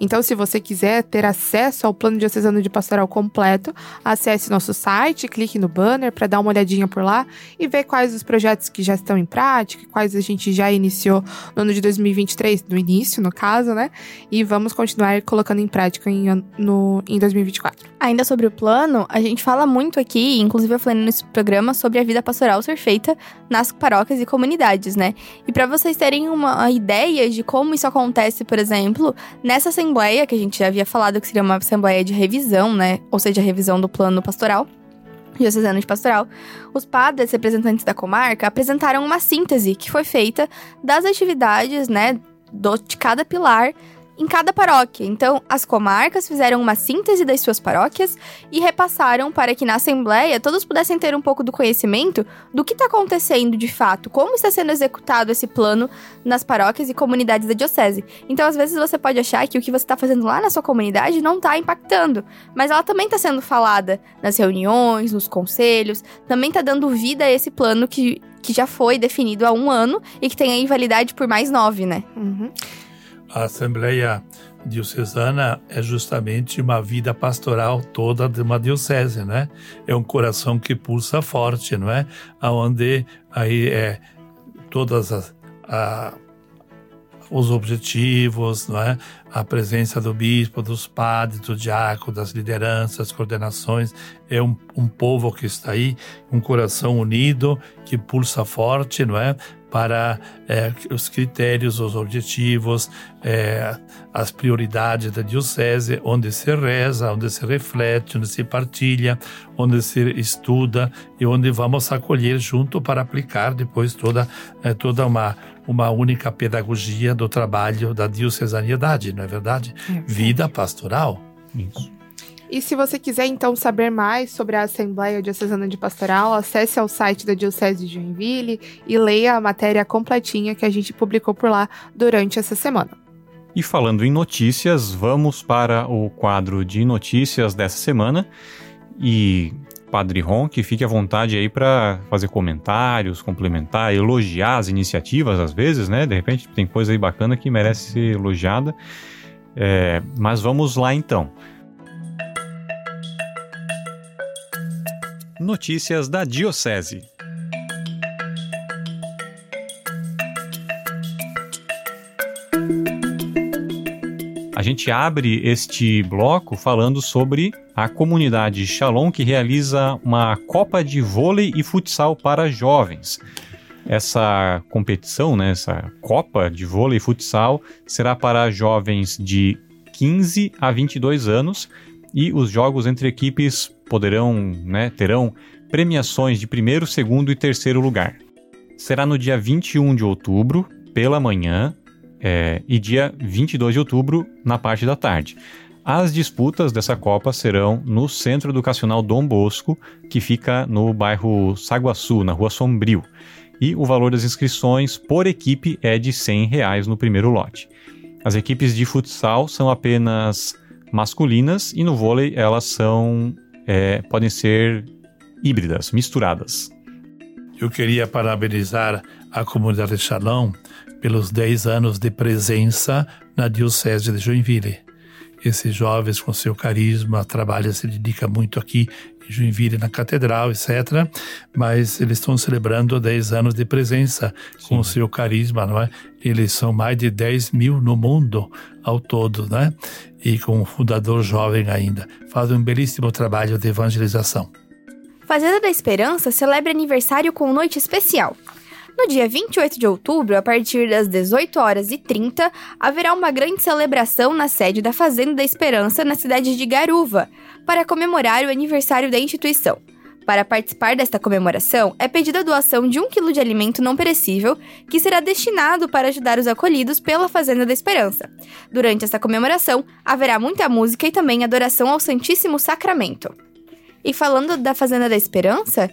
Então, se você quiser ter acesso ao plano diocesano de pastoral completo, acesse nosso site, clique no banner para dar uma olhadinha por lá e ver quais os projetos que já estão em prática, quais a gente já iniciou no ano de 2023, no início, no caso, né? E vamos continuar colocando em prática em, no, em 2024. Ainda sobre o plano, a gente fala muito aqui, inclusive eu falei nesse programa, sobre a vida pastoral ser feita nas paróquias e comunidades, né? E para vocês terem uma ideia ideias de como isso acontece, por exemplo, nessa assembleia, que a gente já havia falado que seria uma assembleia de revisão, né? Ou seja, revisão do plano pastoral diocesano de pastoral, os padres representantes da comarca apresentaram uma síntese que foi feita das atividades, né, do, de cada pilar em cada paróquia. Então, as comarcas fizeram uma síntese das suas paróquias e repassaram para que na Assembleia todos pudessem ter um pouco do conhecimento do que está acontecendo de fato, como está sendo executado esse plano nas paróquias e comunidades da Diocese. Então, às vezes, você pode achar que o que você está fazendo lá na sua comunidade não está impactando, mas ela também está sendo falada nas reuniões, nos conselhos, também está dando vida a esse plano que, que já foi definido há um ano e que tem aí validade por mais nove, né? Uhum a Assembleia Diocesana é justamente uma vida pastoral toda de uma diocese, né? É um coração que pulsa forte, não é? Aonde aí é todas as a, os objetivos, não é? A presença do bispo, dos padres, do diácono, das lideranças, coordenações. É um, um povo que está aí, um coração unido, que pulsa forte, não é? Para é, os critérios, os objetivos, é, as prioridades da diocese, onde se reza, onde se reflete, onde se partilha, onde se estuda e onde vamos acolher junto para aplicar depois toda, é, toda uma, uma única pedagogia do trabalho da diocesaniedade, não é verdade? É. Vida pastoral. Isso. E se você quiser então saber mais sobre a Assembleia Diocesana de Pastoral, acesse ao site da Diocese de Joinville e leia a matéria completinha que a gente publicou por lá durante essa semana. E falando em notícias, vamos para o quadro de notícias dessa semana. E Padre Ron, que fique à vontade aí para fazer comentários, complementar, elogiar as iniciativas às vezes, né? De repente tem coisa aí bacana que merece ser elogiada. É, mas vamos lá então. Notícias da Diocese. A gente abre este bloco falando sobre a comunidade Shalom que realiza uma Copa de Vôlei e Futsal para jovens. Essa competição, né, essa Copa de Vôlei e Futsal, será para jovens de 15 a 22 anos e os jogos entre equipes poderão, né, terão premiações de primeiro, segundo e terceiro lugar. Será no dia 21 de outubro, pela manhã, é, e dia 22 de outubro, na parte da tarde. As disputas dessa Copa serão no Centro Educacional Dom Bosco, que fica no bairro Saguaçu, na Rua Sombrio. E o valor das inscrições por equipe é de 100 reais no primeiro lote. As equipes de futsal são apenas masculinas e no vôlei elas são é, podem ser híbridas, misturadas. Eu queria parabenizar a comunidade Shalom pelos 10 anos de presença na Diocese de Joinville. Esses jovens, com seu carisma, trabalham, se dedica muito aqui Joinville, na Catedral, etc. Mas eles estão celebrando 10 anos de presença Sim. com seu carisma, não é? Eles são mais de 10 mil no mundo ao todo, né? E com um fundador jovem ainda. Fazem um belíssimo trabalho de evangelização. Fazenda da Esperança celebra aniversário com noite especial. No dia 28 de outubro, a partir das 18 horas e 30, haverá uma grande celebração na sede da Fazenda da Esperança, na cidade de Garuva, para comemorar o aniversário da instituição. Para participar desta comemoração, é pedida a doação de um quilo de alimento não perecível, que será destinado para ajudar os acolhidos pela Fazenda da Esperança. Durante essa comemoração, haverá muita música e também adoração ao Santíssimo Sacramento. E falando da Fazenda da Esperança,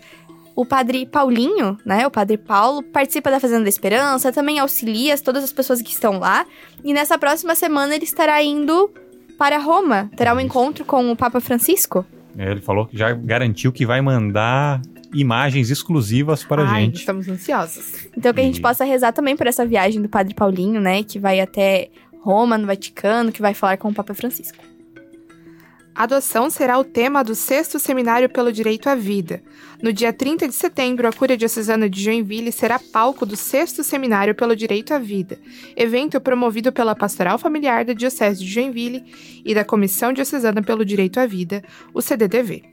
o padre Paulinho, né? O padre Paulo participa da Fazenda da Esperança, também auxilia todas as pessoas que estão lá. E nessa próxima semana ele estará indo para Roma, terá um encontro com o Papa Francisco. É, ele falou que já garantiu que vai mandar imagens exclusivas para a gente. Estamos ansiosos. Então que a gente possa rezar também por essa viagem do Padre Paulinho, né, que vai até Roma, no Vaticano, que vai falar com o Papa Francisco. Adoção será o tema do sexto Seminário pelo Direito à Vida. No dia 30 de setembro, a Cúria Diocesana de Joinville será palco do sexto Seminário pelo Direito à Vida, evento promovido pela Pastoral Familiar da Diocese de Joinville e da Comissão Diocesana pelo Direito à Vida, o CDDV.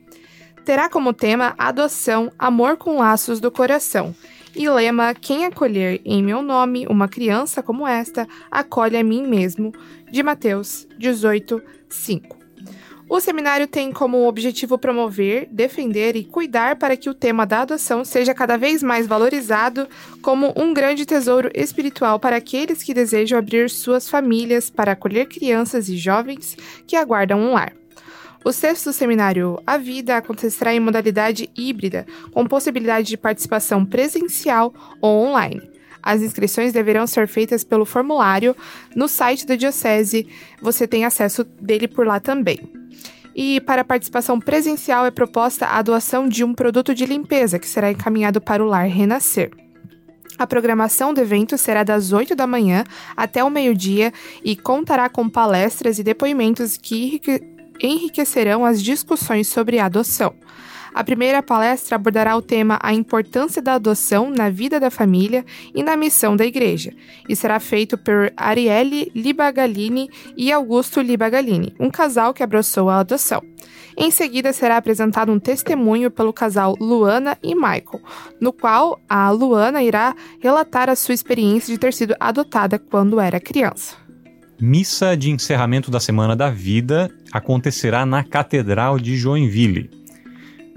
Terá como tema Adoção, Amor com Laços do Coração, e lema Quem acolher em meu nome uma criança como esta, acolhe a mim mesmo, de Mateus 18, 5. O seminário tem como objetivo promover, defender e cuidar para que o tema da adoção seja cada vez mais valorizado como um grande tesouro espiritual para aqueles que desejam abrir suas famílias para acolher crianças e jovens que aguardam um lar. O sexto seminário A Vida acontecerá em modalidade híbrida, com possibilidade de participação presencial ou online. As inscrições deverão ser feitas pelo formulário no site da Diocese, você tem acesso dele por lá também. E para participação presencial é proposta a doação de um produto de limpeza que será encaminhado para o lar Renascer. A programação do evento será das 8 da manhã até o meio-dia e contará com palestras e depoimentos que enriquecerão as discussões sobre a adoção. A primeira palestra abordará o tema A importância da adoção na vida da família e na missão da igreja, e será feito por Arielle Libagalini e Augusto Libagalini, um casal que abraçou a adoção. Em seguida, será apresentado um testemunho pelo casal Luana e Michael, no qual a Luana irá relatar a sua experiência de ter sido adotada quando era criança. Missa de encerramento da Semana da Vida acontecerá na Catedral de Joinville.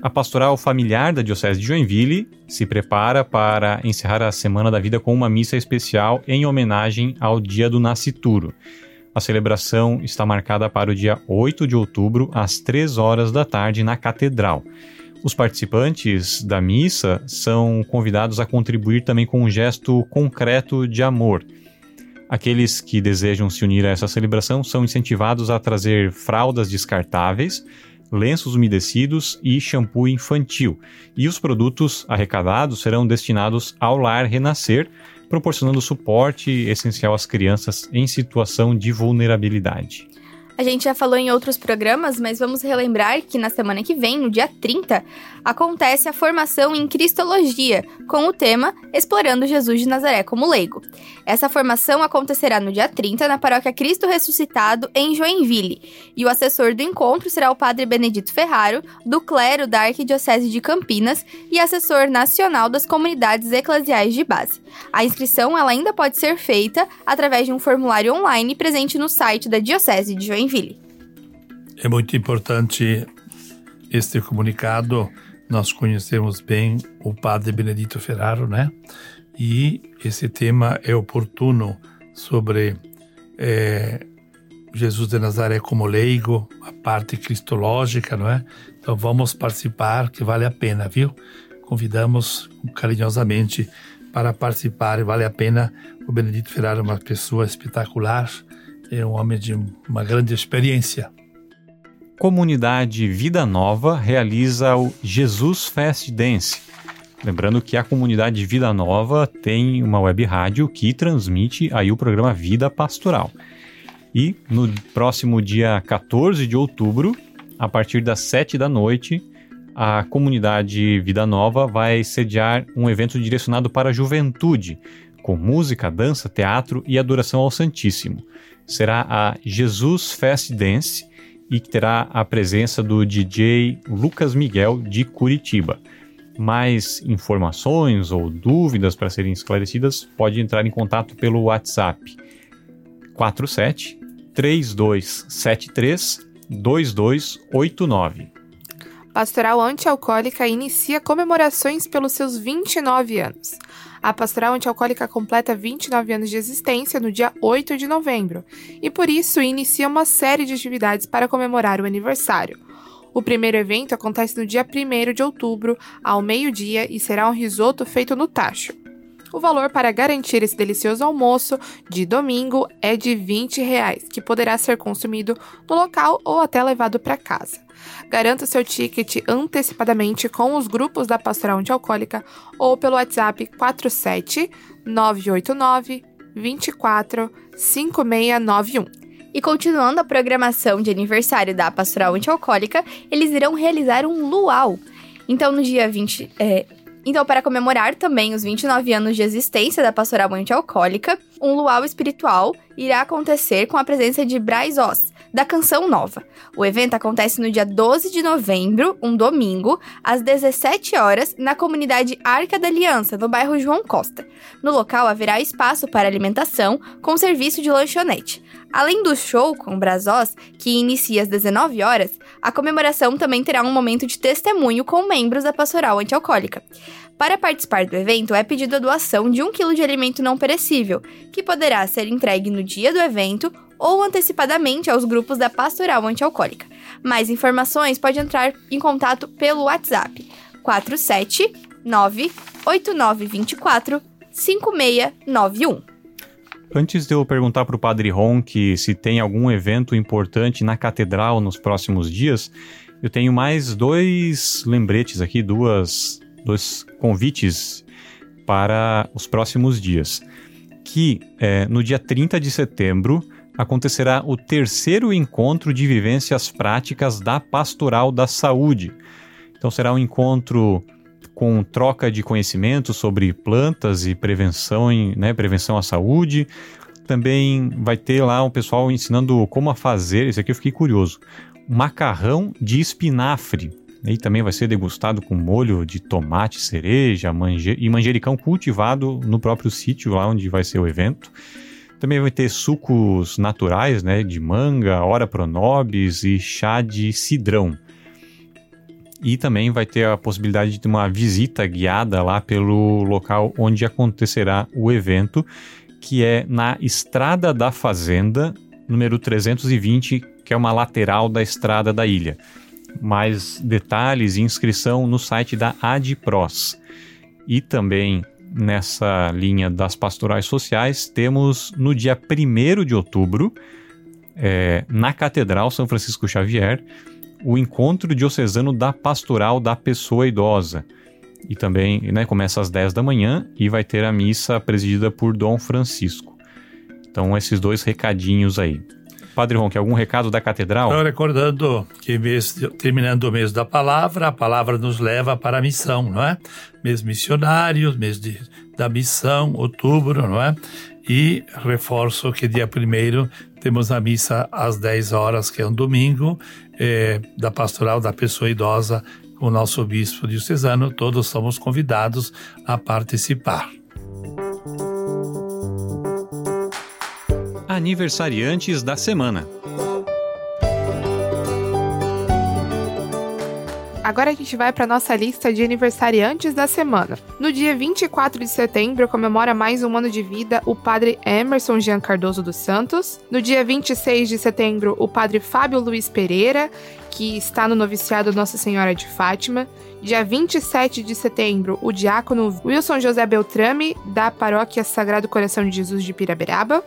A pastoral familiar da Diocese de Joinville se prepara para encerrar a Semana da Vida com uma missa especial em homenagem ao Dia do Nascituro. A celebração está marcada para o dia 8 de outubro, às 3 horas da tarde, na Catedral. Os participantes da missa são convidados a contribuir também com um gesto concreto de amor. Aqueles que desejam se unir a essa celebração são incentivados a trazer fraldas descartáveis, lenços umedecidos e shampoo infantil. E os produtos arrecadados serão destinados ao Lar Renascer, proporcionando suporte essencial às crianças em situação de vulnerabilidade. A gente já falou em outros programas, mas vamos relembrar que na semana que vem, no dia 30, acontece a formação em Cristologia, com o tema Explorando Jesus de Nazaré como Leigo. Essa formação acontecerá no dia 30 na paróquia Cristo Ressuscitado, em Joinville, e o assessor do encontro será o padre Benedito Ferraro, do clero da Arquidiocese de Campinas e assessor nacional das comunidades eclesiais de base. A inscrição ela ainda pode ser feita através de um formulário online presente no site da Diocese de Joinville. Joinville. É muito importante este comunicado. Nós conhecemos bem o padre Benedito Ferraro, né? E esse tema é oportuno sobre é, Jesus de Nazaré como leigo, a parte cristológica, não é? Então vamos participar, que vale a pena, viu? Convidamos carinhosamente para participar, vale a pena. O Benedito Ferraro é uma pessoa espetacular, é um homem de uma grande experiência. Comunidade Vida Nova realiza o Jesus Fest Dance. Lembrando que a comunidade Vida Nova tem uma web rádio que transmite aí o programa Vida Pastoral. E no próximo dia 14 de outubro, a partir das 7 da noite, a comunidade Vida Nova vai sediar um evento direcionado para a juventude, com música, dança, teatro e adoração ao Santíssimo será a Jesus Fest Dance e terá a presença do DJ Lucas Miguel de Curitiba. Mais informações ou dúvidas para serem esclarecidas, pode entrar em contato pelo WhatsApp 47 3273 2289. Pastoral Antialcoólica inicia comemorações pelos seus 29 anos. A Pastoral Antialcoólica completa 29 anos de existência no dia 8 de novembro e, por isso, inicia uma série de atividades para comemorar o aniversário. O primeiro evento acontece no dia 1 de outubro, ao meio-dia, e será um risoto feito no tacho. O valor para garantir esse delicioso almoço de domingo é de 20 reais, que poderá ser consumido no local ou até levado para casa. Garanta seu ticket antecipadamente com os grupos da Pastoral Antialcoólica ou pelo WhatsApp 47 989 24 5691. E continuando a programação de aniversário da Pastoral Antialcoólica, eles irão realizar um luau. Então, no dia 20, é, então, para comemorar também os 29 anos de existência da Pastoral Antialcoólica, um luau espiritual irá acontecer com a presença de Braz Oz, da Canção Nova. O evento acontece no dia 12 de novembro, um domingo, às 17 horas, na comunidade Arca da Aliança, no bairro João Costa. No local haverá espaço para alimentação, com serviço de lanchonete. Além do show com Brazos, que inicia às 19 horas, a comemoração também terá um momento de testemunho com membros da pastoral antialcoólica. Para participar do evento, é pedido a doação de um quilo de alimento não perecível, que poderá ser entregue no dia do evento ou antecipadamente aos grupos da pastoral antialcoólica. Mais informações pode entrar em contato pelo WhatsApp 479 8924 5691. Antes de eu perguntar para o Padre Ronk se tem algum evento importante na catedral nos próximos dias, eu tenho mais dois lembretes aqui, duas, dois convites para os próximos dias. Que é, no dia 30 de setembro acontecerá o terceiro encontro de vivências práticas da Pastoral da Saúde. Então será um encontro com troca de conhecimento sobre plantas e prevenção, né, prevenção à saúde. Também vai ter lá um pessoal ensinando como a fazer, esse aqui eu fiquei curioso, macarrão de espinafre. E também vai ser degustado com molho de tomate, cereja e manjericão cultivado no próprio sítio lá onde vai ser o evento. Também vai ter sucos naturais, né, de manga, ora pronobis e chá de cidrão. E também vai ter a possibilidade de uma visita guiada lá pelo local onde acontecerá o evento, que é na Estrada da Fazenda, número 320, que é uma lateral da estrada da ilha. Mais detalhes e inscrição no site da ADPROS. E também nessa linha das pastorais sociais, temos no dia 1 de outubro, é, na Catedral São Francisco Xavier, o encontro diocesano da pastoral da pessoa idosa. E também né, começa às 10 da manhã e vai ter a missa presidida por Dom Francisco. Então, esses dois recadinhos aí. Padre Ron, algum recado da catedral? Estou recordando que terminando o mês da palavra, a palavra nos leva para a missão, não é? Mês missionário, mês de, da missão, outubro, não é? E reforço que dia primeiro temos a missa às 10 horas, que é um domingo, é, da pastoral da pessoa idosa com o nosso bispo diocesano. Todos somos convidados a participar. Aniversariantes da semana. Agora a gente vai para nossa lista de aniversariantes da semana. No dia 24 de setembro, comemora mais um ano de vida o padre Emerson Jean Cardoso dos Santos. No dia 26 de setembro, o padre Fábio Luiz Pereira, que está no noviciado Nossa Senhora de Fátima. Dia 27 de setembro, o diácono Wilson José Beltrame, da paróquia Sagrado Coração de Jesus de Piraberaba.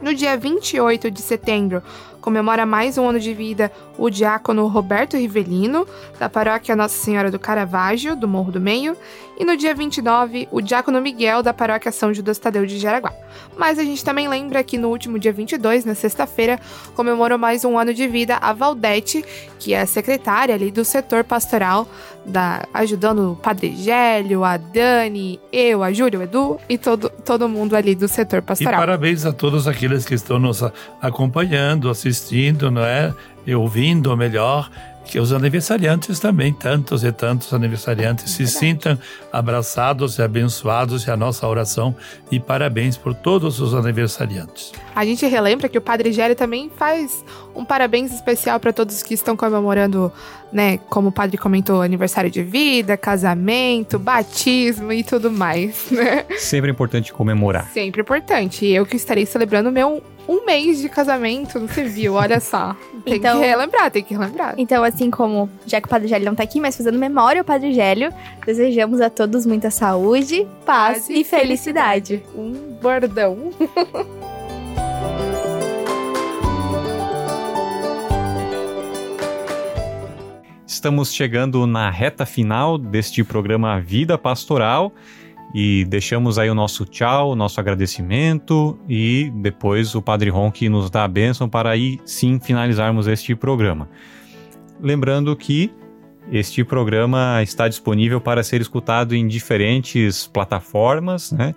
No dia 28 de setembro, comemora mais um ano de vida o diácono Roberto Rivelino, da paróquia Nossa Senhora do Caravaggio, do Morro do Meio, e no dia 29, o diácono Miguel, da paróquia São Judas Tadeu de Jaraguá. Mas a gente também lembra que no último dia 22, na sexta-feira, comemorou mais um ano de vida a Valdete, que é a secretária ali do setor pastoral, da, ajudando o Padre Gélio, a Dani, eu, a Júlia, o Edu e todo, todo mundo ali do setor pastoral. E parabéns a todos aqueles que estão nos acompanhando, assistindo, não é? E ouvindo melhor que os aniversariantes também, tantos e tantos aniversariantes, se sintam abraçados e abençoados e a nossa oração e parabéns por todos os aniversariantes. A gente relembra que o Padre Gélio também faz um parabéns especial para todos que estão comemorando, né, como o padre comentou, aniversário de vida, casamento, batismo e tudo mais, né? Sempre importante comemorar. Sempre importante. E eu que estarei celebrando meu um mês de casamento no civil, olha só. Tem então, que relembrar, tem que relembrar. Então, assim como, já que o Padre Gélio não tá aqui, mas fazendo memória ao Padre Gélio, desejamos a todos muita saúde, paz, paz e, e felicidade. felicidade. Um bordão. Estamos chegando na reta final deste programa Vida Pastoral. E deixamos aí o nosso tchau, o nosso agradecimento e depois o Padre Ron que nos dá a bênção para aí sim finalizarmos este programa. Lembrando que este programa está disponível para ser escutado em diferentes plataformas, né?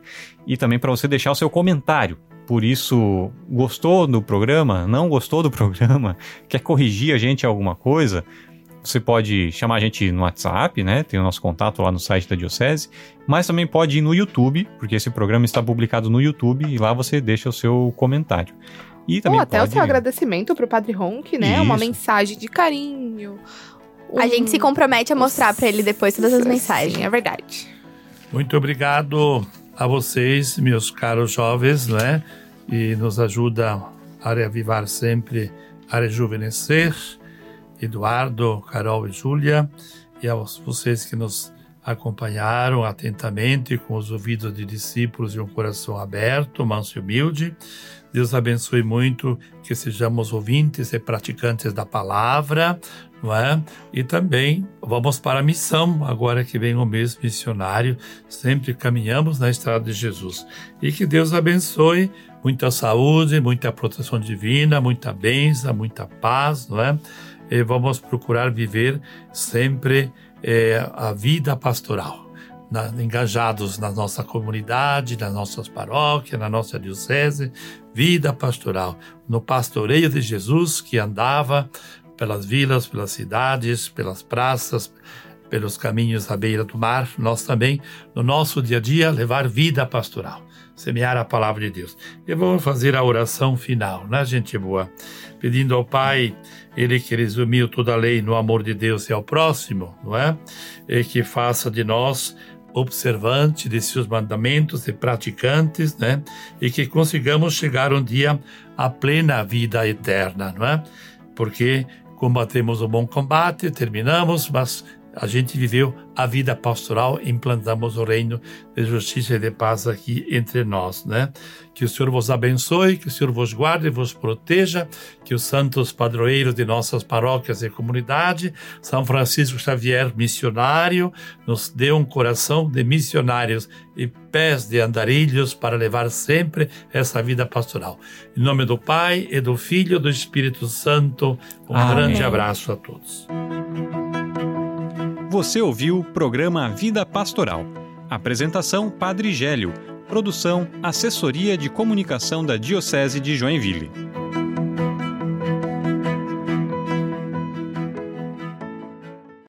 E também para você deixar o seu comentário. Por isso, gostou do programa? Não gostou do programa? Quer corrigir a gente alguma coisa? Você pode chamar a gente no WhatsApp, né? Tem o nosso contato lá no site da Diocese, mas também pode ir no YouTube, porque esse programa está publicado no YouTube e lá você deixa o seu comentário. E também Ou até pode... o seu agradecimento para o Padre Ronk, né? Isso. Uma mensagem de carinho. Um... A gente se compromete a mostrar para ele depois todas as mensagens. É verdade. Muito obrigado a vocês, meus caros jovens, né? E nos ajuda a reavivar sempre, a rejuvenescer Eduardo, Carol e Júlia, e a vocês que nos acompanharam atentamente com os ouvidos de discípulos e um coração aberto, manso e humilde. Deus abençoe muito que sejamos ouvintes e praticantes da palavra, não é? E também vamos para a missão, agora que vem o mês missionário, sempre caminhamos na estrada de Jesus. E que Deus abençoe, muita saúde, muita proteção divina, muita bênção, muita paz, não é? Eh, vamos procurar viver sempre eh, a vida pastoral, na, engajados na nossa comunidade, nas nossas paróquias, na nossa diocese, vida pastoral, no pastoreio de Jesus que andava pelas vilas, pelas cidades, pelas praças, pelos caminhos à beira do mar, nós também, no nosso dia a dia, levar vida pastoral, semear a palavra de Deus. E vamos fazer a oração final, né, gente boa? Pedindo ao Pai ele que resumiu toda a lei no amor de Deus e ao próximo, não é? E que faça de nós observantes de seus mandamentos e praticantes, né? E que consigamos chegar um dia à plena vida eterna, não é? Porque combatemos o bom combate, terminamos, mas a gente viveu a vida pastoral, implantamos o reino de justiça e de paz aqui entre nós, né? Que o Senhor vos abençoe, que o Senhor vos guarde, vos proteja, que os santos padroeiros de nossas paróquias e comunidade, São Francisco Xavier, missionário, nos dê um coração de missionários e pés de andarilhos para levar sempre essa vida pastoral. Em nome do Pai e do Filho e do Espírito Santo, um Amém. grande abraço a todos. Você ouviu o programa Vida Pastoral. Apresentação Padre Gélio. Produção Assessoria de Comunicação da Diocese de Joinville.